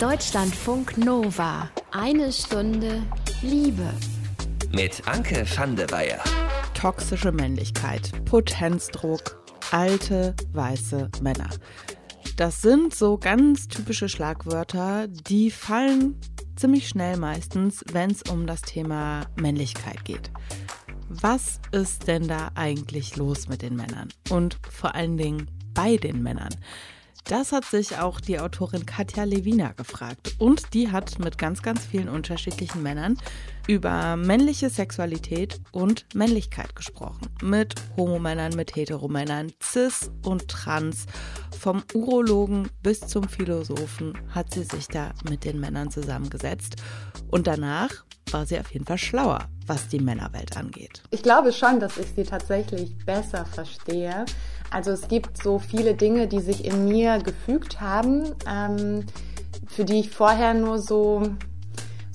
Deutschlandfunk Nova. Eine Stunde Liebe. Mit Anke van der Weyer. Toxische Männlichkeit, Potenzdruck, alte weiße Männer. Das sind so ganz typische Schlagwörter, die fallen ziemlich schnell meistens, wenn es um das Thema Männlichkeit geht. Was ist denn da eigentlich los mit den Männern? Und vor allen Dingen bei den Männern? Das hat sich auch die Autorin Katja Lewina gefragt. Und die hat mit ganz, ganz vielen unterschiedlichen Männern über männliche Sexualität und Männlichkeit gesprochen. Mit Homomännern, mit Heteromännern, Cis und Trans. Vom Urologen bis zum Philosophen hat sie sich da mit den Männern zusammengesetzt. Und danach war sie auf jeden Fall schlauer, was die Männerwelt angeht. Ich glaube schon, dass ich sie tatsächlich besser verstehe. Also es gibt so viele Dinge, die sich in mir gefügt haben, ähm, für die ich vorher nur so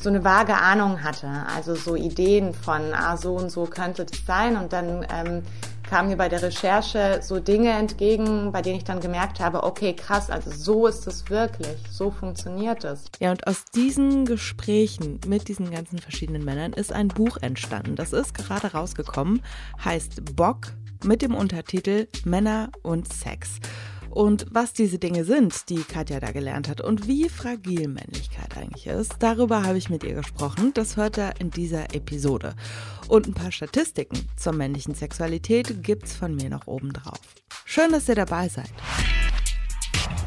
so eine vage Ahnung hatte. Also so Ideen von, ah, so und so könnte das sein. Und dann ähm, kamen mir bei der Recherche so Dinge entgegen, bei denen ich dann gemerkt habe, okay, krass, also so ist es wirklich, so funktioniert es. Ja, und aus diesen Gesprächen mit diesen ganzen verschiedenen Männern ist ein Buch entstanden. Das ist gerade rausgekommen, heißt Bock mit dem Untertitel Männer und Sex. Und was diese Dinge sind, die Katja da gelernt hat und wie fragil Männlichkeit eigentlich ist, darüber habe ich mit ihr gesprochen. Das hört er in dieser Episode. Und ein paar Statistiken zur männlichen Sexualität gibt's von mir noch oben drauf. Schön, dass ihr dabei seid.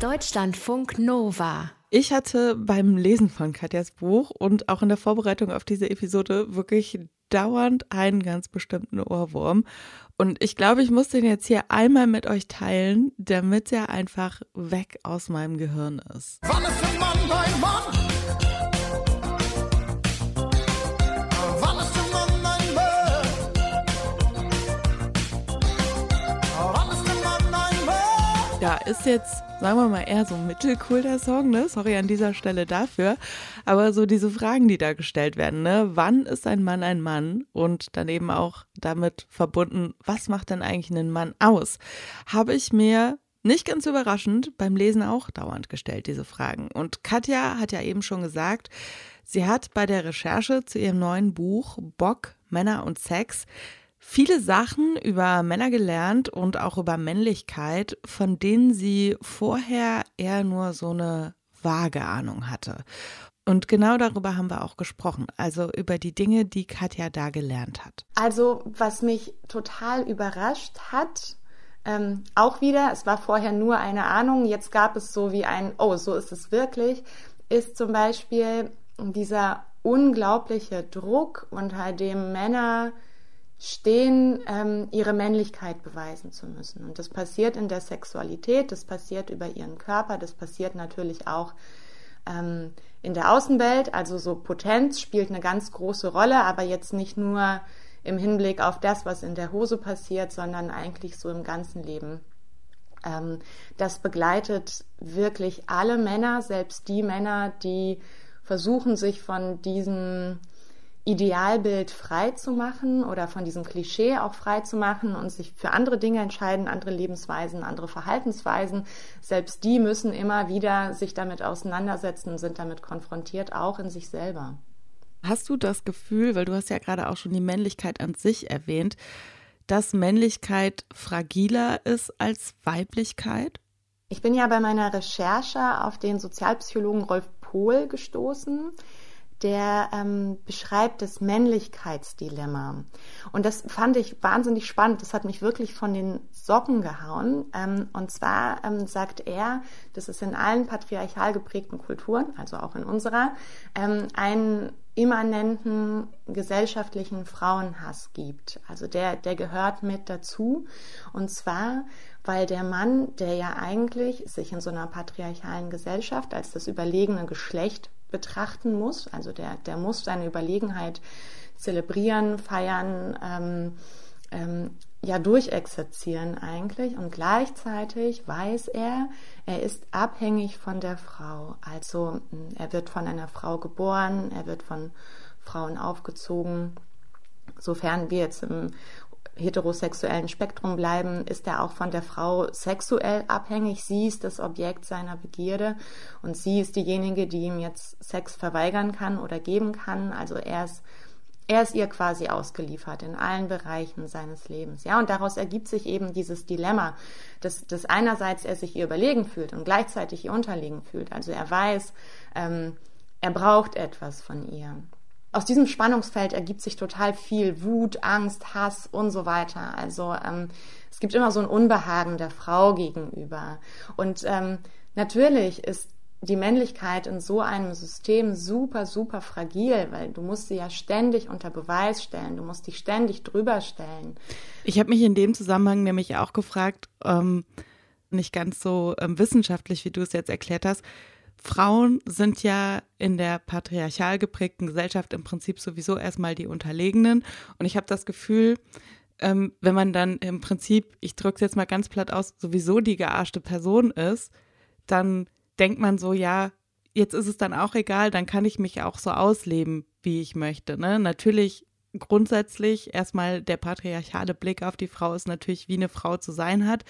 Deutschlandfunk Nova. Ich hatte beim Lesen von Katjas Buch und auch in der Vorbereitung auf diese Episode wirklich dauernd einen ganz bestimmten Ohrwurm. Und ich glaube, ich muss den jetzt hier einmal mit euch teilen, damit er einfach weg aus meinem Gehirn ist. Wann ist ein Mann dein Mann? Ja, ist jetzt, sagen wir mal, eher so mittelcool der Song, ne? Sorry an dieser Stelle dafür. Aber so diese Fragen, die da gestellt werden, ne? Wann ist ein Mann ein Mann? Und dann eben auch damit verbunden, was macht denn eigentlich einen Mann aus? Habe ich mir nicht ganz überraschend beim Lesen auch dauernd gestellt, diese Fragen. Und Katja hat ja eben schon gesagt, sie hat bei der Recherche zu ihrem neuen Buch Bock, Männer und Sex viele Sachen über Männer gelernt und auch über Männlichkeit, von denen sie vorher eher nur so eine vage Ahnung hatte. Und genau darüber haben wir auch gesprochen, also über die Dinge, die Katja da gelernt hat. Also, was mich total überrascht hat, ähm, auch wieder, es war vorher nur eine Ahnung, jetzt gab es so wie ein, oh, so ist es wirklich, ist zum Beispiel dieser unglaubliche Druck, unter dem Männer stehen, ähm, ihre Männlichkeit beweisen zu müssen. Und das passiert in der Sexualität, das passiert über ihren Körper, das passiert natürlich auch ähm, in der Außenwelt. Also so Potenz spielt eine ganz große Rolle, aber jetzt nicht nur im Hinblick auf das, was in der Hose passiert, sondern eigentlich so im ganzen Leben. Ähm, das begleitet wirklich alle Männer, selbst die Männer, die versuchen, sich von diesem Idealbild frei zu machen oder von diesem Klischee auch frei zu machen und sich für andere Dinge entscheiden, andere Lebensweisen, andere Verhaltensweisen. Selbst die müssen immer wieder sich damit auseinandersetzen und sind damit konfrontiert, auch in sich selber. Hast du das Gefühl, weil du hast ja gerade auch schon die Männlichkeit an sich erwähnt, dass Männlichkeit fragiler ist als Weiblichkeit? Ich bin ja bei meiner Recherche auf den Sozialpsychologen Rolf Pohl gestoßen der ähm, beschreibt das Männlichkeitsdilemma. Und das fand ich wahnsinnig spannend. Das hat mich wirklich von den Socken gehauen. Ähm, und zwar ähm, sagt er, dass es in allen patriarchal geprägten Kulturen, also auch in unserer, ähm, einen immanenten gesellschaftlichen Frauenhass gibt. Also der, der gehört mit dazu. Und zwar, weil der Mann, der ja eigentlich sich in so einer patriarchalen Gesellschaft als das überlegene Geschlecht betrachten muss. Also der, der muss seine Überlegenheit zelebrieren, feiern, ähm, ähm, ja durchexerzieren eigentlich. Und gleichzeitig weiß er, er ist abhängig von der Frau. Also er wird von einer Frau geboren, er wird von Frauen aufgezogen. Sofern wir jetzt im heterosexuellen Spektrum bleiben, ist er auch von der Frau sexuell abhängig. Sie ist das Objekt seiner Begierde und sie ist diejenige, die ihm jetzt Sex verweigern kann oder geben kann. Also er ist er ist ihr quasi ausgeliefert in allen Bereichen seines Lebens. Ja, und daraus ergibt sich eben dieses Dilemma, dass, dass einerseits er sich ihr überlegen fühlt und gleichzeitig ihr unterlegen fühlt. Also er weiß, ähm, er braucht etwas von ihr. Aus diesem Spannungsfeld ergibt sich total viel Wut, Angst, Hass und so weiter. Also ähm, es gibt immer so ein Unbehagen der Frau gegenüber. Und ähm, natürlich ist die Männlichkeit in so einem System super, super fragil, weil du musst sie ja ständig unter Beweis stellen, du musst dich ständig drüber stellen. Ich habe mich in dem Zusammenhang nämlich auch gefragt, ähm, nicht ganz so ähm, wissenschaftlich, wie du es jetzt erklärt hast. Frauen sind ja in der patriarchal geprägten Gesellschaft im Prinzip sowieso erstmal die Unterlegenen. Und ich habe das Gefühl, ähm, wenn man dann im Prinzip, ich drücke es jetzt mal ganz platt aus, sowieso die gearschte Person ist, dann denkt man so, ja, jetzt ist es dann auch egal, dann kann ich mich auch so ausleben, wie ich möchte. Ne? Natürlich grundsätzlich erstmal der patriarchale Blick auf die Frau ist natürlich, wie eine Frau zu sein hat.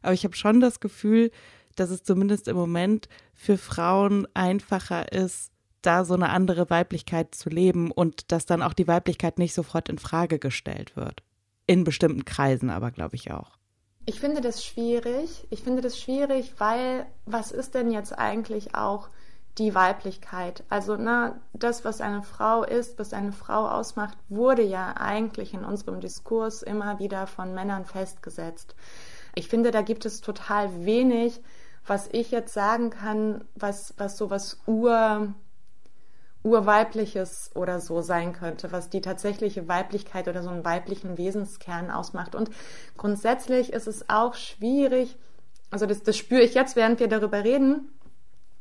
Aber ich habe schon das Gefühl, dass es zumindest im Moment für Frauen einfacher ist, da so eine andere Weiblichkeit zu leben und dass dann auch die Weiblichkeit nicht sofort in Frage gestellt wird. In bestimmten Kreisen aber, glaube ich auch. Ich finde das schwierig. Ich finde das schwierig, weil was ist denn jetzt eigentlich auch die Weiblichkeit? Also, na, das, was eine Frau ist, was eine Frau ausmacht, wurde ja eigentlich in unserem Diskurs immer wieder von Männern festgesetzt. Ich finde, da gibt es total wenig, was ich jetzt sagen kann, was, was so was Ur, urweibliches oder so sein könnte, was die tatsächliche Weiblichkeit oder so einen weiblichen Wesenskern ausmacht. Und grundsätzlich ist es auch schwierig, also das, das spüre ich jetzt, während wir darüber reden,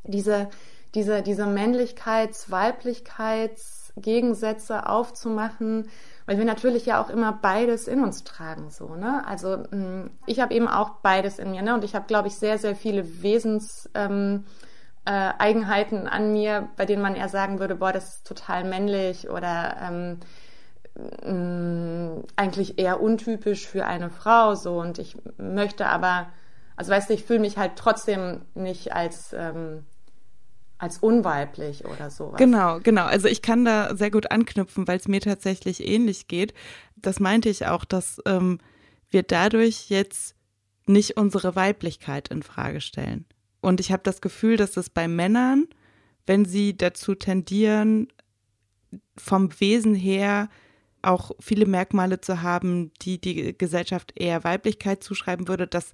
diese, diese, diese Männlichkeits-, Weiblichkeitsgegensätze aufzumachen, weil wir natürlich ja auch immer beides in uns tragen, so, ne? Also mm, ich habe eben auch beides in mir, ne? Und ich habe, glaube ich, sehr, sehr viele Wesens, ähm, äh, Eigenheiten an mir, bei denen man eher sagen würde, boah, das ist total männlich oder ähm, mh, mm, eigentlich eher untypisch für eine Frau so und ich möchte aber, also weißt du, ich fühle mich halt trotzdem nicht als ähm, als unweiblich oder sowas. Genau, genau. Also ich kann da sehr gut anknüpfen, weil es mir tatsächlich ähnlich geht. Das meinte ich auch, dass ähm, wir dadurch jetzt nicht unsere Weiblichkeit in Frage stellen. Und ich habe das Gefühl, dass es bei Männern, wenn sie dazu tendieren, vom Wesen her auch viele Merkmale zu haben, die die Gesellschaft eher Weiblichkeit zuschreiben würde, dass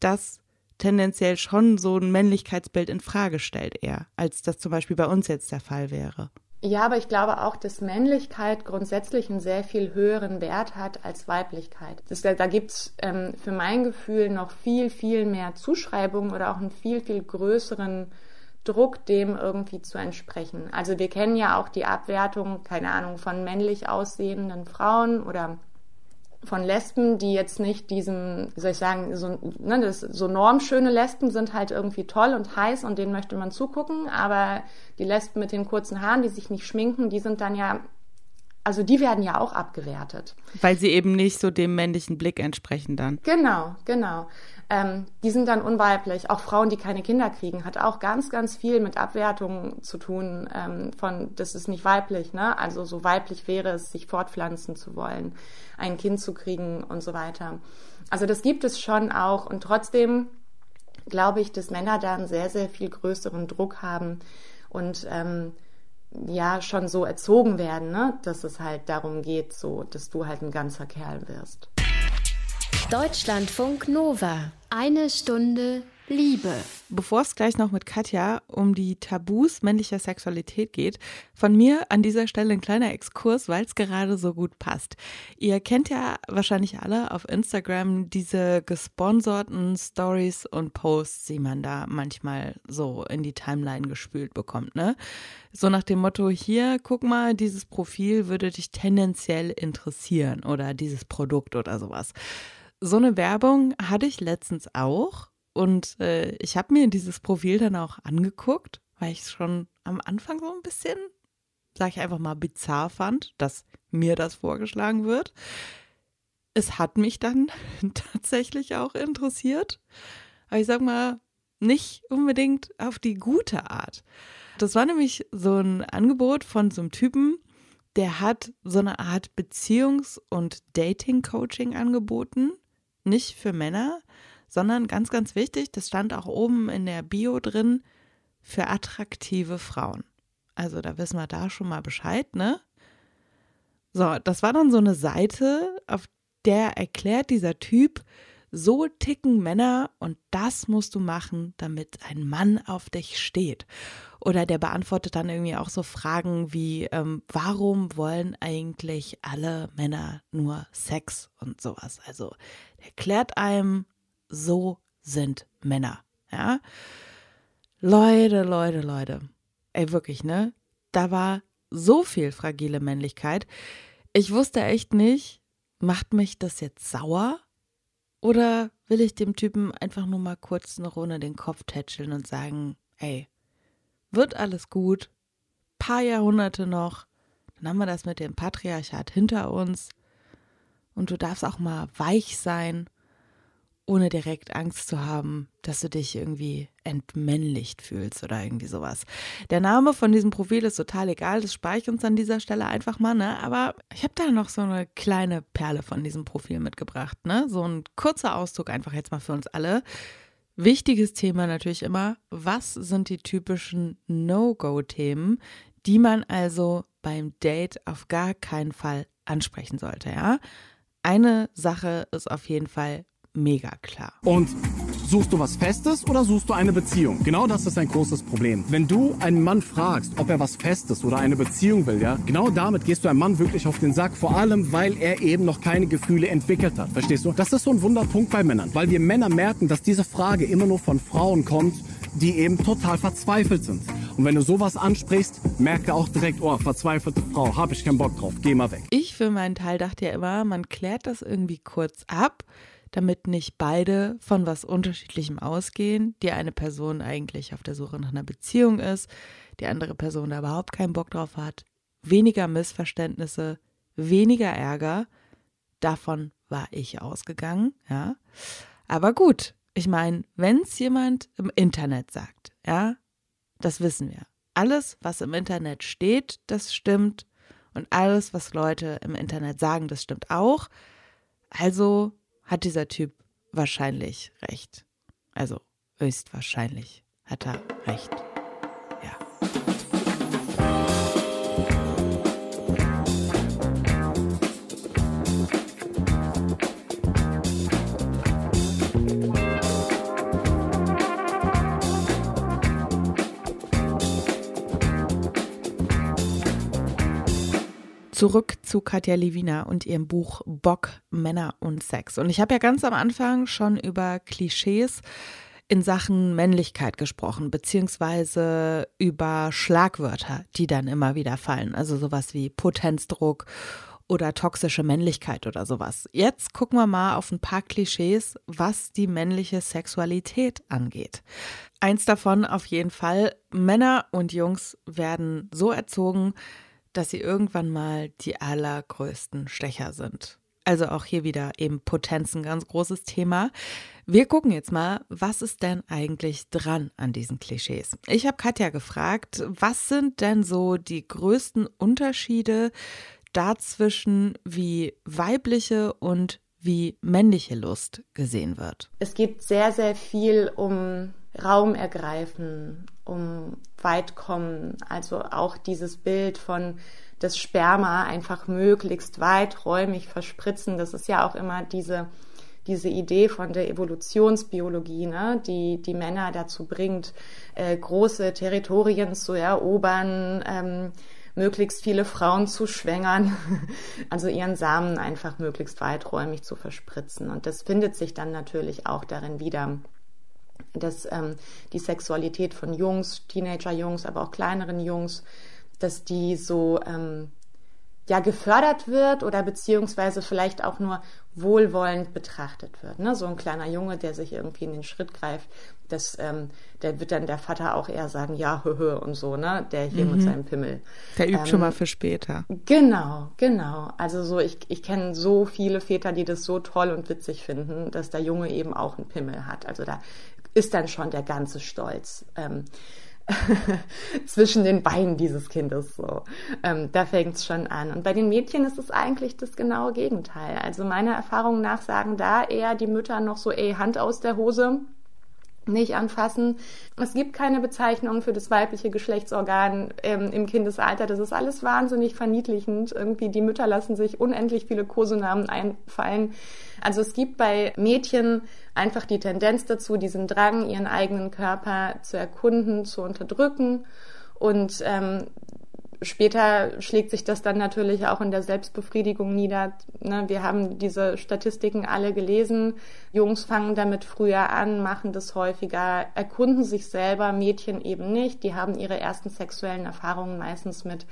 das tendenziell schon so ein Männlichkeitsbild in Frage stellt eher, als das zum Beispiel bei uns jetzt der Fall wäre. Ja, aber ich glaube auch, dass Männlichkeit grundsätzlich einen sehr viel höheren Wert hat als Weiblichkeit. Das, da gibt's ähm, für mein Gefühl noch viel, viel mehr Zuschreibungen oder auch einen viel, viel größeren Druck, dem irgendwie zu entsprechen. Also wir kennen ja auch die Abwertung, keine Ahnung, von männlich aussehenden Frauen oder von Lesben, die jetzt nicht diesem, wie soll ich sagen, so, ne, das, so normschöne Lesben sind halt irgendwie toll und heiß und denen möchte man zugucken, aber die Lesben mit den kurzen Haaren, die sich nicht schminken, die sind dann ja, also die werden ja auch abgewertet. Weil sie eben nicht so dem männlichen Blick entsprechen dann. Genau, genau ähm, die sind dann unweiblich. Auch Frauen, die keine Kinder kriegen, hat auch ganz, ganz viel mit Abwertungen zu tun, ähm, von das ist nicht weiblich, ne? Also so weiblich wäre es, sich fortpflanzen zu wollen, ein Kind zu kriegen und so weiter. Also das gibt es schon auch und trotzdem glaube ich, dass Männer da einen sehr, sehr viel größeren Druck haben und ähm, ja schon so erzogen werden, ne? dass es halt darum geht, so, dass du halt ein ganzer Kerl wirst. Deutschlandfunk Nova. Eine Stunde Liebe. Bevor es gleich noch mit Katja um die Tabus männlicher Sexualität geht, von mir an dieser Stelle ein kleiner Exkurs, weil es gerade so gut passt. Ihr kennt ja wahrscheinlich alle auf Instagram diese gesponserten Stories und Posts, die man da manchmal so in die Timeline gespült bekommt, ne? So nach dem Motto, hier, guck mal, dieses Profil würde dich tendenziell interessieren oder dieses Produkt oder sowas so eine Werbung hatte ich letztens auch und äh, ich habe mir dieses Profil dann auch angeguckt, weil ich es schon am Anfang so ein bisschen, sag ich einfach mal, bizarr fand, dass mir das vorgeschlagen wird. es hat mich dann tatsächlich auch interessiert. Aber ich sag mal, nicht unbedingt auf die gute Art. Das war nämlich so ein Angebot von so einem Typen, der hat so eine Art Beziehungs- und Dating-Coaching angeboten. Nicht für Männer, sondern ganz, ganz wichtig, das stand auch oben in der Bio drin, für attraktive Frauen. Also da wissen wir da schon mal Bescheid, ne? So, das war dann so eine Seite, auf der erklärt dieser Typ, so ticken Männer und das musst du machen, damit ein Mann auf dich steht. Oder der beantwortet dann irgendwie auch so Fragen wie, ähm, warum wollen eigentlich alle Männer nur Sex und sowas. Also erklärt einem, so sind Männer. Ja. Leute, Leute, Leute. Ey, wirklich, ne? Da war so viel fragile Männlichkeit. Ich wusste echt nicht, macht mich das jetzt sauer? Oder will ich dem Typen einfach nur mal kurz eine Runde den Kopf tätscheln und sagen, ey, wird alles gut, paar Jahrhunderte noch, dann haben wir das mit dem Patriarchat hinter uns und du darfst auch mal weich sein ohne direkt Angst zu haben, dass du dich irgendwie entmännlicht fühlst oder irgendwie sowas. Der Name von diesem Profil ist total egal, das spare ich uns an dieser Stelle einfach mal, ne? Aber ich habe da noch so eine kleine Perle von diesem Profil mitgebracht, ne? So ein kurzer Auszug einfach jetzt mal für uns alle. Wichtiges Thema natürlich immer, was sind die typischen No-Go-Themen, die man also beim Date auf gar keinen Fall ansprechen sollte, ja? Eine Sache ist auf jeden Fall mega klar. Und suchst du was Festes oder suchst du eine Beziehung? Genau das ist ein großes Problem. Wenn du einen Mann fragst, ob er was Festes oder eine Beziehung will, ja, genau damit gehst du einem Mann wirklich auf den Sack, vor allem, weil er eben noch keine Gefühle entwickelt hat. Verstehst du? Das ist so ein Wunderpunkt bei Männern, weil wir Männer merken, dass diese Frage immer nur von Frauen kommt, die eben total verzweifelt sind. Und wenn du sowas ansprichst, merke auch direkt, oh, verzweifelte Frau, hab ich keinen Bock drauf, geh mal weg. Ich für meinen Teil dachte ja immer, man klärt das irgendwie kurz ab damit nicht beide von was Unterschiedlichem ausgehen, die eine Person eigentlich auf der Suche nach einer Beziehung ist, die andere Person da überhaupt keinen Bock drauf hat, weniger Missverständnisse, weniger Ärger. Davon war ich ausgegangen, ja. Aber gut, ich meine, wenn es jemand im Internet sagt, ja, das wissen wir. Alles, was im Internet steht, das stimmt. Und alles, was Leute im Internet sagen, das stimmt auch. Also hat dieser Typ wahrscheinlich recht. Also höchstwahrscheinlich hat er recht. Zurück zu Katja Levina und ihrem Buch Bock, Männer und Sex. Und ich habe ja ganz am Anfang schon über Klischees in Sachen Männlichkeit gesprochen, beziehungsweise über Schlagwörter, die dann immer wieder fallen. Also sowas wie Potenzdruck oder toxische Männlichkeit oder sowas. Jetzt gucken wir mal auf ein paar Klischees, was die männliche Sexualität angeht. Eins davon auf jeden Fall, Männer und Jungs werden so erzogen, dass sie irgendwann mal die allergrößten Stecher sind. Also auch hier wieder eben Potenz ein ganz großes Thema. Wir gucken jetzt mal, was ist denn eigentlich dran an diesen Klischees? Ich habe Katja gefragt, was sind denn so die größten Unterschiede dazwischen, wie weibliche und wie männliche Lust gesehen wird? Es geht sehr, sehr viel um Raum ergreifen, um weit kommen. Also auch dieses Bild von das Sperma einfach möglichst weiträumig verspritzen. Das ist ja auch immer diese, diese Idee von der Evolutionsbiologie, ne, die die Männer dazu bringt, äh, große Territorien zu erobern, ähm, möglichst viele Frauen zu schwängern, also ihren Samen einfach möglichst weiträumig zu verspritzen. Und das findet sich dann natürlich auch darin wieder dass ähm, die Sexualität von Jungs, Teenager-Jungs, aber auch kleineren Jungs, dass die so ähm, ja gefördert wird oder beziehungsweise vielleicht auch nur wohlwollend betrachtet wird. Ne? So ein kleiner Junge, der sich irgendwie in den Schritt greift, das, ähm, der wird dann der Vater auch eher sagen, ja, höhö und so, ne? Der hier mhm. mit seinem Pimmel. Der übt ähm, schon mal für später. Genau, genau. Also so, ich, ich kenne so viele Väter, die das so toll und witzig finden, dass der Junge eben auch einen Pimmel hat. Also da ist dann schon der ganze Stolz. Ähm, zwischen den Beinen dieses Kindes. So, ähm, da fängt es schon an. Und bei den Mädchen ist es eigentlich das genaue Gegenteil. Also meiner Erfahrung nach sagen da eher die Mütter noch so, ey, Hand aus der Hose nicht anfassen. Es gibt keine Bezeichnung für das weibliche Geschlechtsorgan ähm, im Kindesalter. Das ist alles wahnsinnig verniedlichend. Irgendwie die Mütter lassen sich unendlich viele Kosenamen einfallen. Also es gibt bei Mädchen einfach die Tendenz dazu, diesen Drang, ihren eigenen Körper zu erkunden, zu unterdrücken. Und ähm, später schlägt sich das dann natürlich auch in der Selbstbefriedigung nieder. Ne, wir haben diese Statistiken alle gelesen. Jungs fangen damit früher an, machen das häufiger, erkunden sich selber, Mädchen eben nicht. Die haben ihre ersten sexuellen Erfahrungen meistens mit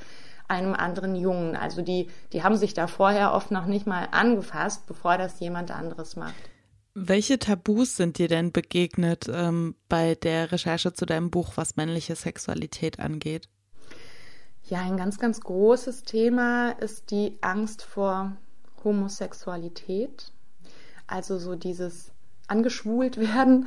einem anderen Jungen. Also die, die haben sich da vorher oft noch nicht mal angefasst, bevor das jemand anderes macht. Welche Tabus sind dir denn begegnet ähm, bei der Recherche zu deinem Buch, was männliche Sexualität angeht? Ja, ein ganz, ganz großes Thema ist die Angst vor Homosexualität. Also so dieses angeschwult werden.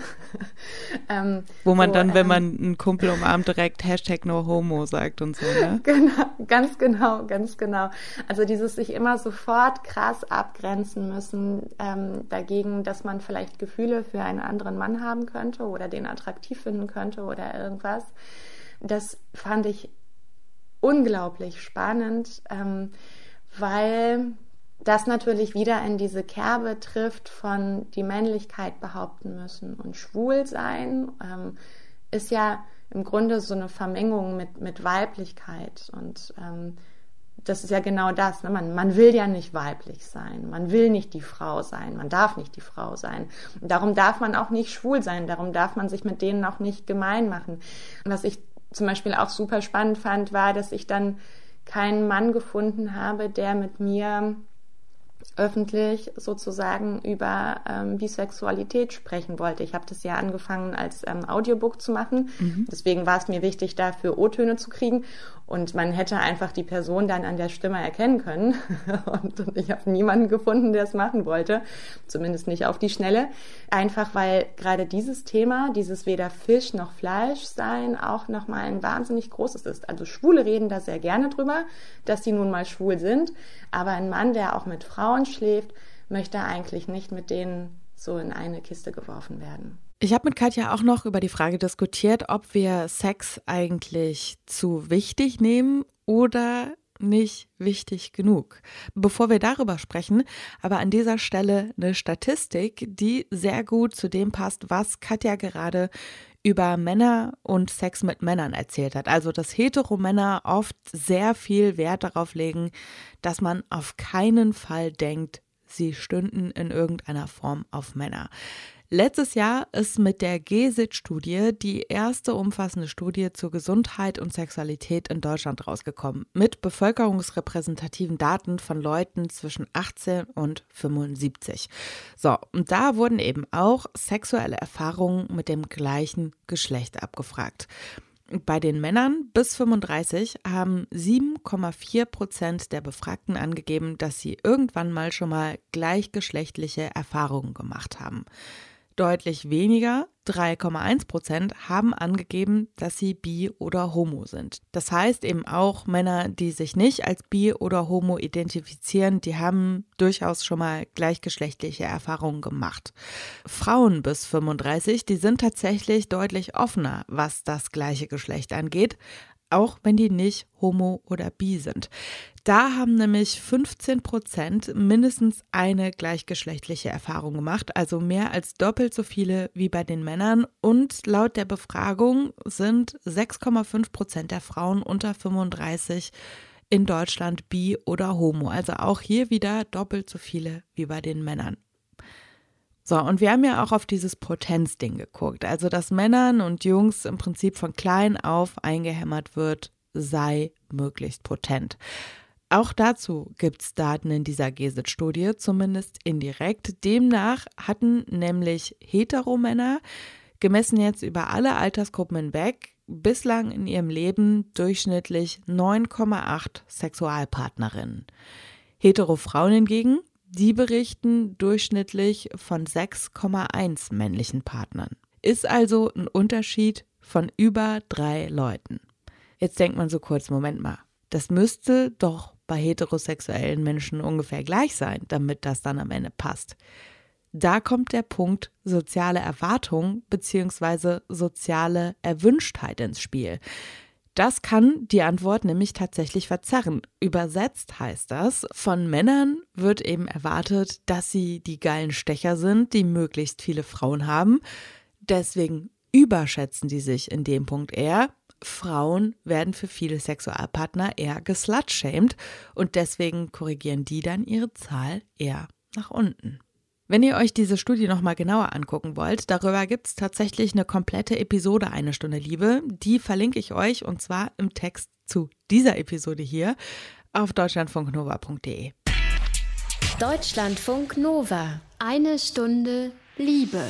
ähm, Wo man so, dann, wenn ähm, man einen Kumpel umarmt, direkt Hashtag no homo sagt und so, ne? genau, ganz genau, ganz genau. Also dieses sich immer sofort krass abgrenzen müssen ähm, dagegen, dass man vielleicht Gefühle für einen anderen Mann haben könnte oder den attraktiv finden könnte oder irgendwas. Das fand ich unglaublich spannend, ähm, weil das natürlich wieder in diese Kerbe trifft von die Männlichkeit behaupten müssen. Und schwul sein ähm, ist ja im Grunde so eine Vermengung mit, mit Weiblichkeit. Und ähm, das ist ja genau das. Ne? Man, man will ja nicht weiblich sein. Man will nicht die Frau sein. Man darf nicht die Frau sein. Und darum darf man auch nicht schwul sein. Darum darf man sich mit denen auch nicht gemein machen. Und was ich zum Beispiel auch super spannend fand, war, dass ich dann keinen Mann gefunden habe, der mit mir öffentlich sozusagen über ähm, Bisexualität sprechen wollte. Ich habe das ja angefangen als ähm, Audiobook zu machen. Mhm. Deswegen war es mir wichtig, dafür O-Töne zu kriegen. Und man hätte einfach die Person dann an der Stimme erkennen können. und, ich habe niemanden gefunden, der es machen wollte. Zumindest nicht auf die Schnelle. Einfach weil gerade dieses Thema, dieses weder Fisch noch Fleisch sein, auch nochmal ein wahnsinnig großes ist. Also Schwule reden da sehr gerne drüber, dass sie nun mal schwul sind. Aber ein Mann, der auch mit Frauen schläft, möchte eigentlich nicht mit denen so in eine Kiste geworfen werden. Ich habe mit Katja auch noch über die Frage diskutiert, ob wir Sex eigentlich zu wichtig nehmen oder nicht wichtig genug. Bevor wir darüber sprechen, aber an dieser Stelle eine Statistik, die sehr gut zu dem passt, was Katja gerade über Männer und Sex mit Männern erzählt hat. Also, dass Hetero-Männer oft sehr viel Wert darauf legen, dass man auf keinen Fall denkt, sie stünden in irgendeiner Form auf Männer. Letztes Jahr ist mit der GESIT-Studie die erste umfassende Studie zur Gesundheit und Sexualität in Deutschland rausgekommen, mit bevölkerungsrepräsentativen Daten von Leuten zwischen 18 und 75. So, und da wurden eben auch sexuelle Erfahrungen mit dem gleichen Geschlecht abgefragt. Bei den Männern bis 35 haben 7,4 Prozent der Befragten angegeben, dass sie irgendwann mal schon mal gleichgeschlechtliche Erfahrungen gemacht haben. Deutlich weniger, 3,1 Prozent, haben angegeben, dass sie bi oder homo sind. Das heißt eben auch Männer, die sich nicht als bi oder homo identifizieren, die haben durchaus schon mal gleichgeschlechtliche Erfahrungen gemacht. Frauen bis 35, die sind tatsächlich deutlich offener, was das gleiche Geschlecht angeht, auch wenn die nicht homo oder bi sind. Da haben nämlich 15 Prozent mindestens eine gleichgeschlechtliche Erfahrung gemacht, also mehr als doppelt so viele wie bei den Männern. Und laut der Befragung sind 6,5 Prozent der Frauen unter 35 in Deutschland bi oder homo. Also auch hier wieder doppelt so viele wie bei den Männern. So, und wir haben ja auch auf dieses Potenzding geguckt. Also, dass Männern und Jungs im Prinzip von klein auf eingehämmert wird, sei möglichst potent. Auch dazu gibt es Daten in dieser GESIT-Studie, zumindest indirekt. Demnach hatten nämlich Heteromänner, gemessen jetzt über alle Altersgruppen hinweg, bislang in ihrem Leben durchschnittlich 9,8 Sexualpartnerinnen. Hetero-Frauen hingegen, die berichten durchschnittlich von 6,1 männlichen Partnern. Ist also ein Unterschied von über drei Leuten. Jetzt denkt man so kurz, Moment mal, das müsste doch bei heterosexuellen Menschen ungefähr gleich sein, damit das dann am Ende passt. Da kommt der Punkt soziale Erwartung bzw. soziale Erwünschtheit ins Spiel. Das kann die Antwort nämlich tatsächlich verzerren. Übersetzt heißt das, von Männern wird eben erwartet, dass sie die geilen Stecher sind, die möglichst viele Frauen haben. Deswegen überschätzen die sich in dem Punkt eher. Frauen werden für viele Sexualpartner eher geslutshamed und deswegen korrigieren die dann ihre Zahl eher nach unten. Wenn ihr euch diese Studie nochmal genauer angucken wollt, darüber gibt es tatsächlich eine komplette Episode Eine Stunde Liebe. Die verlinke ich euch und zwar im Text zu dieser Episode hier auf deutschlandfunknova.de. Deutschlandfunk Nova. Eine Stunde Liebe.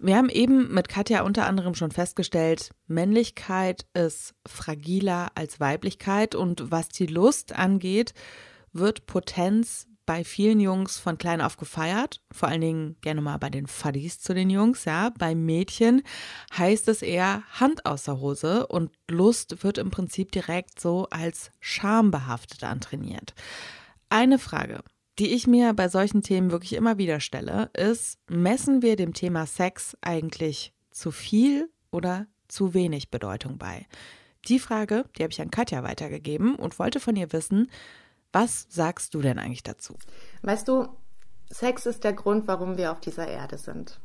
Wir haben eben mit Katja unter anderem schon festgestellt, Männlichkeit ist fragiler als Weiblichkeit und was die Lust angeht, wird Potenz bei vielen Jungs von klein auf gefeiert, vor allen Dingen gerne mal bei den Fuddies zu den Jungs, ja. Bei Mädchen heißt es eher Hand aus der Hose und Lust wird im Prinzip direkt so als schambehaftet antrainiert. Eine Frage, die ich mir bei solchen Themen wirklich immer wieder stelle, ist, messen wir dem Thema Sex eigentlich zu viel oder zu wenig Bedeutung bei? Die Frage, die habe ich an Katja weitergegeben und wollte von ihr wissen, was sagst du denn eigentlich dazu? Weißt du, Sex ist der Grund, warum wir auf dieser Erde sind.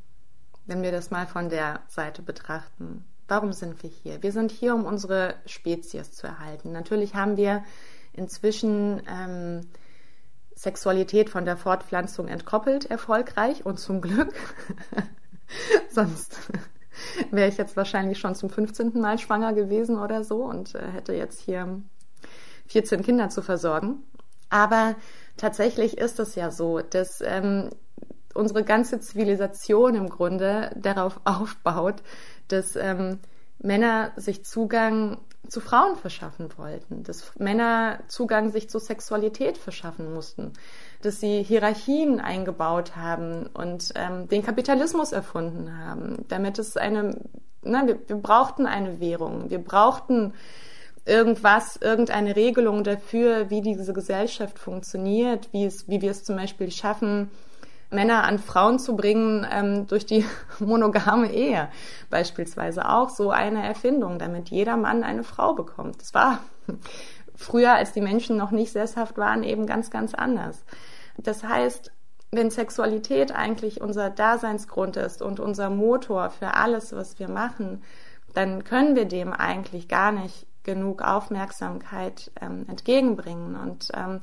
Wenn wir das mal von der Seite betrachten. Warum sind wir hier? Wir sind hier, um unsere Spezies zu erhalten. Natürlich haben wir inzwischen ähm, Sexualität von der Fortpflanzung entkoppelt, erfolgreich und zum Glück. Sonst wäre ich jetzt wahrscheinlich schon zum 15. Mal schwanger gewesen oder so und äh, hätte jetzt hier 14 Kinder zu versorgen. Aber tatsächlich ist es ja so, dass ähm, unsere ganze Zivilisation im Grunde darauf aufbaut, dass ähm, Männer sich Zugang zu Frauen verschaffen wollten, dass Männer Zugang sich zu Sexualität verschaffen mussten, dass sie Hierarchien eingebaut haben und ähm, den Kapitalismus erfunden haben, damit es eine, na, wir, wir brauchten eine Währung, wir brauchten irgendwas, irgendeine Regelung dafür, wie diese Gesellschaft funktioniert, wie, es, wie wir es zum Beispiel schaffen, Männer an Frauen zu bringen ähm, durch die monogame Ehe. Beispielsweise auch so eine Erfindung, damit jeder Mann eine Frau bekommt. Das war früher, als die Menschen noch nicht sesshaft waren, eben ganz, ganz anders. Das heißt, wenn Sexualität eigentlich unser Daseinsgrund ist und unser Motor für alles, was wir machen, dann können wir dem eigentlich gar nicht genug Aufmerksamkeit ähm, entgegenbringen. Und ähm,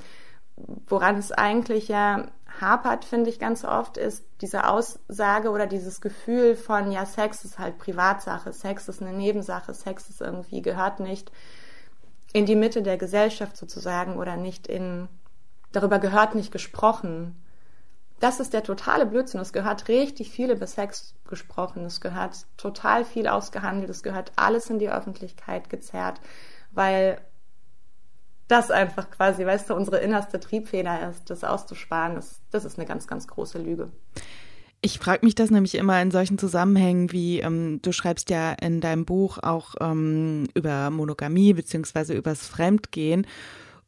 woran es eigentlich ja hapert, finde ich ganz oft, ist diese Aussage oder dieses Gefühl von, ja, Sex ist halt Privatsache, Sex ist eine Nebensache, Sex ist irgendwie, gehört nicht in die Mitte der Gesellschaft sozusagen oder nicht in, darüber gehört nicht gesprochen. Das ist der totale Blödsinn. Es gehört richtig viel über Sex gesprochen. Es gehört total viel ausgehandelt. Es gehört alles in die Öffentlichkeit gezerrt, weil das einfach quasi, weißt du, unsere innerste Triebfeder ist, das auszusparen. Das, das ist eine ganz, ganz große Lüge. Ich frage mich das nämlich immer in solchen Zusammenhängen wie, ähm, du schreibst ja in deinem Buch auch ähm, über Monogamie beziehungsweise übers Fremdgehen.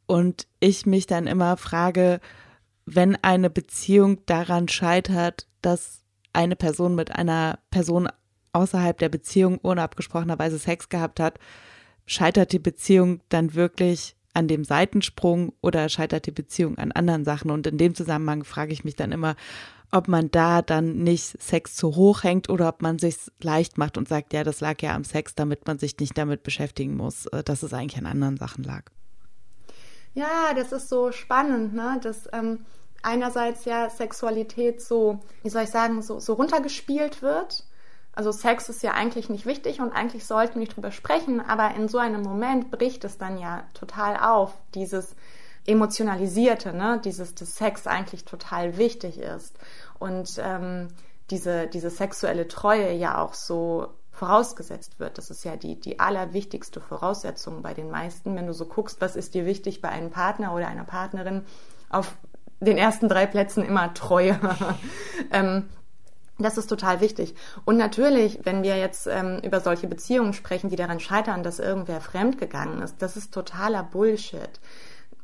Und ich mich dann immer frage, wenn eine Beziehung daran scheitert, dass eine Person mit einer Person außerhalb der Beziehung unabgesprochenerweise Sex gehabt hat, scheitert die Beziehung dann wirklich an dem Seitensprung oder scheitert die Beziehung an anderen Sachen? Und in dem Zusammenhang frage ich mich dann immer, ob man da dann nicht Sex zu hoch hängt oder ob man sich leicht macht und sagt, ja, das lag ja am Sex, damit man sich nicht damit beschäftigen muss, äh, dass es eigentlich an anderen Sachen lag. Ja, das ist so spannend, ne? Dass ähm, einerseits ja Sexualität so, wie soll ich sagen, so, so runtergespielt wird. Also Sex ist ja eigentlich nicht wichtig und eigentlich sollten wir nicht drüber sprechen, aber in so einem Moment bricht es dann ja total auf, dieses emotionalisierte, ne? dieses, dass Sex eigentlich total wichtig ist und ähm, diese, diese sexuelle Treue ja auch so vorausgesetzt wird. Das ist ja die, die allerwichtigste Voraussetzung bei den meisten. Wenn du so guckst, was ist dir wichtig bei einem Partner oder einer Partnerin, auf den ersten drei Plätzen immer Treue. ähm, das ist total wichtig. Und natürlich, wenn wir jetzt ähm, über solche Beziehungen sprechen, die daran scheitern, dass irgendwer fremdgegangen ist, das ist totaler Bullshit.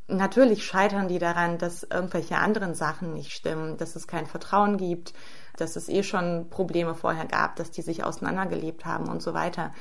Natürlich scheitern die daran, dass irgendwelche anderen Sachen nicht stimmen, dass es kein Vertrauen gibt, dass es eh schon Probleme vorher gab, dass die sich auseinandergelebt haben und so weiter.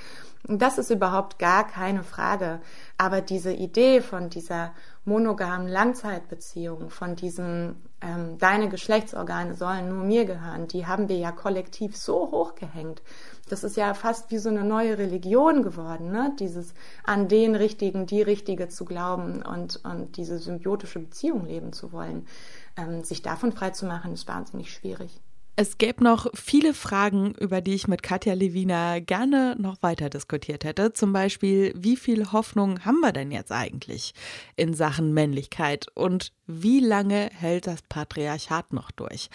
Das ist überhaupt gar keine Frage. Aber diese Idee von dieser monogamen Langzeitbeziehung, von diesem, ähm, deine Geschlechtsorgane sollen nur mir gehören, die haben wir ja kollektiv so hochgehängt. Das ist ja fast wie so eine neue Religion geworden, ne? Dieses an den Richtigen, die Richtige zu glauben und, und diese symbiotische Beziehung leben zu wollen. Ähm, sich davon frei zu machen, ist wahnsinnig schwierig. Es gäbe noch viele Fragen, über die ich mit Katja Lewina gerne noch weiter diskutiert hätte. Zum Beispiel, wie viel Hoffnung haben wir denn jetzt eigentlich in Sachen Männlichkeit und wie lange hält das Patriarchat noch durch?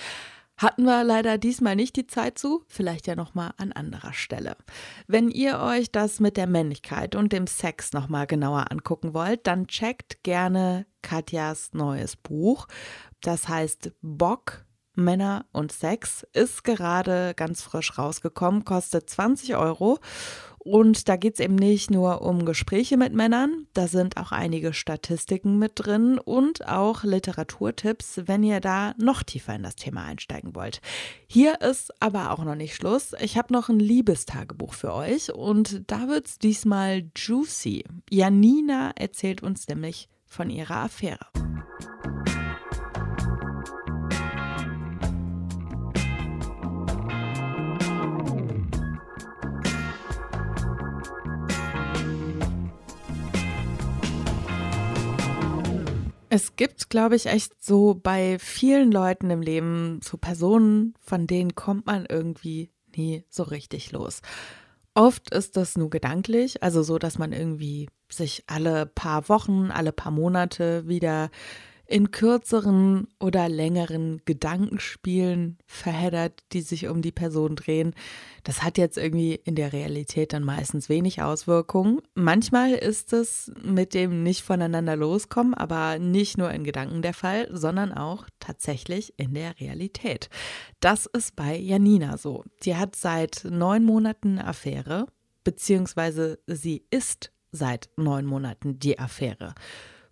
Hatten wir leider diesmal nicht die Zeit zu, vielleicht ja nochmal an anderer Stelle. Wenn ihr euch das mit der Männlichkeit und dem Sex nochmal genauer angucken wollt, dann checkt gerne Katjas neues Buch. Das heißt Bock Männer und Sex ist gerade ganz frisch rausgekommen, kostet 20 Euro. Und da geht es eben nicht nur um Gespräche mit Männern, da sind auch einige Statistiken mit drin und auch Literaturtipps, wenn ihr da noch tiefer in das Thema einsteigen wollt. Hier ist aber auch noch nicht Schluss. Ich habe noch ein Liebestagebuch für euch und da wird es diesmal juicy. Janina erzählt uns nämlich von ihrer Affäre. Es gibt, glaube ich, echt so bei vielen Leuten im Leben so Personen, von denen kommt man irgendwie nie so richtig los. Oft ist das nur gedanklich, also so, dass man irgendwie sich alle paar Wochen, alle paar Monate wieder in kürzeren oder längeren Gedankenspielen verheddert, die sich um die Person drehen. Das hat jetzt irgendwie in der Realität dann meistens wenig Auswirkungen. Manchmal ist es mit dem nicht voneinander loskommen, aber nicht nur in Gedanken der Fall, sondern auch tatsächlich in der Realität. Das ist bei Janina so. Die hat seit neun Monaten eine Affäre, beziehungsweise sie ist seit neun Monaten die Affäre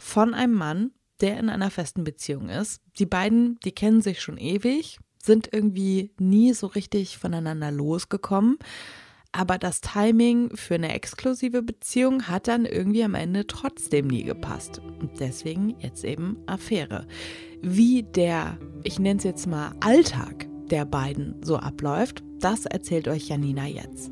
von einem Mann, der in einer festen Beziehung ist. Die beiden, die kennen sich schon ewig, sind irgendwie nie so richtig voneinander losgekommen. Aber das Timing für eine exklusive Beziehung hat dann irgendwie am Ende trotzdem nie gepasst. Und deswegen jetzt eben Affäre. Wie der, ich nenne es jetzt mal Alltag der beiden so abläuft, das erzählt euch Janina jetzt.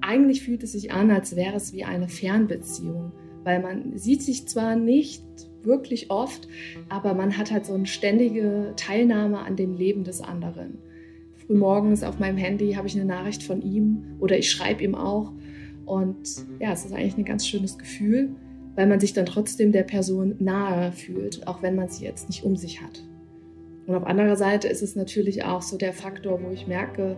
Eigentlich fühlt es sich an, als wäre es wie eine Fernbeziehung weil man sieht sich zwar nicht wirklich oft, aber man hat halt so eine ständige Teilnahme an dem Leben des anderen. Frühmorgens auf meinem Handy habe ich eine Nachricht von ihm oder ich schreibe ihm auch. Und ja, es ist eigentlich ein ganz schönes Gefühl, weil man sich dann trotzdem der Person nahe fühlt, auch wenn man sie jetzt nicht um sich hat. Und auf anderer Seite ist es natürlich auch so der Faktor, wo ich merke,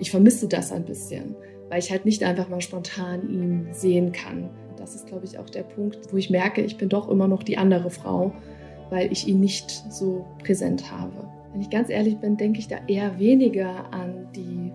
ich vermisse das ein bisschen, weil ich halt nicht einfach mal spontan ihn sehen kann, das ist, glaube ich, auch der Punkt, wo ich merke, ich bin doch immer noch die andere Frau, weil ich ihn nicht so präsent habe. Wenn ich ganz ehrlich bin, denke ich da eher weniger an die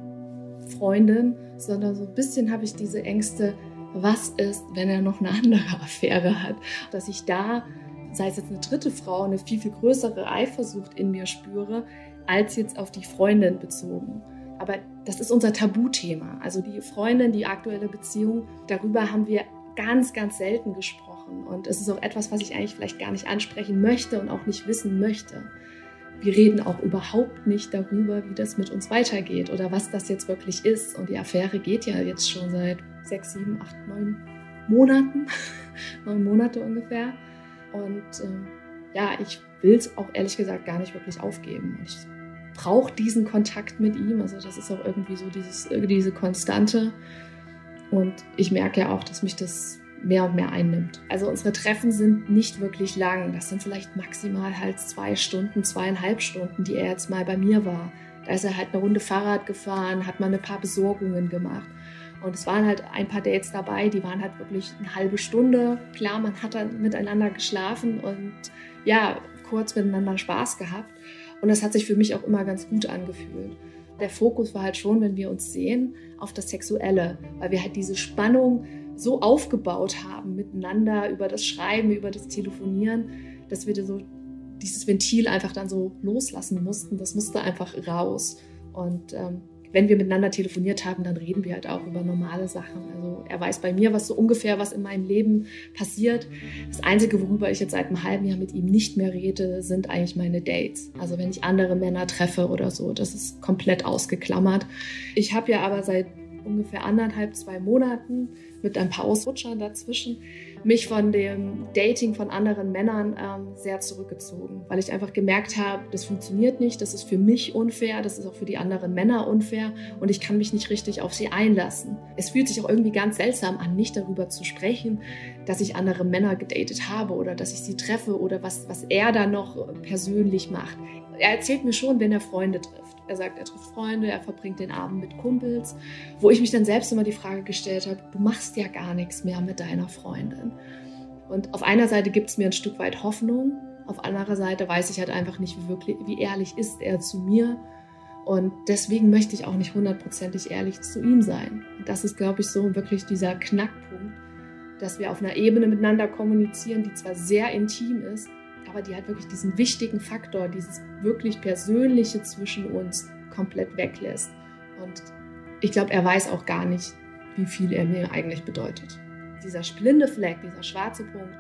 Freundin, sondern so ein bisschen habe ich diese Ängste, was ist, wenn er noch eine andere Affäre hat, dass ich da, sei es jetzt eine dritte Frau, eine viel, viel größere Eifersucht in mir spüre, als jetzt auf die Freundin bezogen. Aber das ist unser Tabuthema. Also die Freundin, die aktuelle Beziehung, darüber haben wir ganz, ganz selten gesprochen. Und es ist auch etwas, was ich eigentlich vielleicht gar nicht ansprechen möchte und auch nicht wissen möchte. Wir reden auch überhaupt nicht darüber, wie das mit uns weitergeht oder was das jetzt wirklich ist. Und die Affäre geht ja jetzt schon seit sechs, sieben, acht, neun Monaten, neun Monate ungefähr. Und äh, ja, ich will es auch ehrlich gesagt gar nicht wirklich aufgeben. Ich brauche diesen Kontakt mit ihm. Also das ist auch irgendwie so dieses, diese Konstante. Und ich merke ja auch, dass mich das mehr und mehr einnimmt. Also unsere Treffen sind nicht wirklich lang. Das sind vielleicht maximal halt zwei Stunden, zweieinhalb Stunden, die er jetzt mal bei mir war. Da ist er halt eine Runde Fahrrad gefahren, hat mal ein paar Besorgungen gemacht. Und es waren halt ein paar Dates dabei, die waren halt wirklich eine halbe Stunde. Klar, man hat dann miteinander geschlafen und ja, kurz miteinander Spaß gehabt. Und das hat sich für mich auch immer ganz gut angefühlt. Der Fokus war halt schon, wenn wir uns sehen, auf das Sexuelle, weil wir halt diese Spannung so aufgebaut haben miteinander über das Schreiben, über das Telefonieren, dass wir so dieses Ventil einfach dann so loslassen mussten. Das musste einfach raus. Und ähm, wenn wir miteinander telefoniert haben, dann reden wir halt auch über normale Sachen. Also er weiß bei mir, was so ungefähr, was in meinem Leben passiert. Das Einzige, worüber ich jetzt seit einem halben Jahr mit ihm nicht mehr rede, sind eigentlich meine Dates. Also wenn ich andere Männer treffe oder so, das ist komplett ausgeklammert. Ich habe ja aber seit ungefähr anderthalb, zwei Monaten mit ein paar Ausrutschern dazwischen mich von dem Dating von anderen Männern ähm, sehr zurückgezogen, weil ich einfach gemerkt habe, das funktioniert nicht, das ist für mich unfair, das ist auch für die anderen Männer unfair und ich kann mich nicht richtig auf sie einlassen. Es fühlt sich auch irgendwie ganz seltsam an, nicht darüber zu sprechen, dass ich andere Männer gedatet habe oder dass ich sie treffe oder was, was er da noch persönlich macht. Er erzählt mir schon, wenn er Freunde trifft. Er sagt, er trifft Freunde, er verbringt den Abend mit Kumpels, wo ich mich dann selbst immer die Frage gestellt habe, du machst ja gar nichts mehr mit deiner Freundin. Und auf einer Seite gibt es mir ein Stück weit Hoffnung, auf anderer Seite weiß ich halt einfach nicht, wie, wirklich, wie ehrlich ist er zu mir. Und deswegen möchte ich auch nicht hundertprozentig ehrlich zu ihm sein. Das ist, glaube ich, so wirklich dieser Knackpunkt, dass wir auf einer Ebene miteinander kommunizieren, die zwar sehr intim ist, aber die halt wirklich diesen wichtigen Faktor, dieses wirklich Persönliche zwischen uns komplett weglässt. Und ich glaube, er weiß auch gar nicht, wie viel er mir eigentlich bedeutet. Dieser blinde Fleck, dieser schwarze Punkt,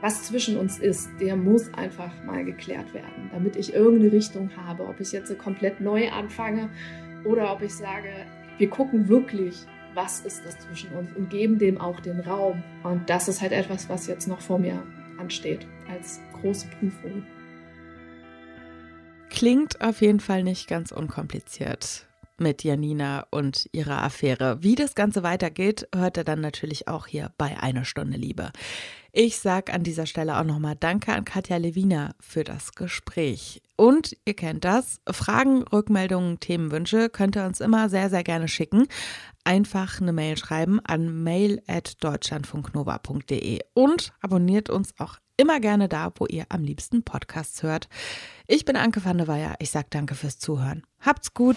was zwischen uns ist, der muss einfach mal geklärt werden, damit ich irgendeine Richtung habe, ob ich jetzt komplett neu anfange oder ob ich sage, wir gucken wirklich, was ist das zwischen uns und geben dem auch den Raum. Und das ist halt etwas, was jetzt noch vor mir ansteht als große Prüfung. Klingt auf jeden Fall nicht ganz unkompliziert mit Janina und ihrer Affäre. Wie das Ganze weitergeht, hört er dann natürlich auch hier bei Eine Stunde Liebe. Ich sage an dieser Stelle auch nochmal Danke an Katja Lewina für das Gespräch. Und ihr kennt das, Fragen, Rückmeldungen, Themenwünsche könnt ihr uns immer sehr, sehr gerne schicken. Einfach eine Mail schreiben an mail.deutschlandfunknova.de und abonniert uns auch immer gerne da, wo ihr am liebsten Podcasts hört. Ich bin Anke van der Weyer. Ich sage danke fürs Zuhören. Habt's gut.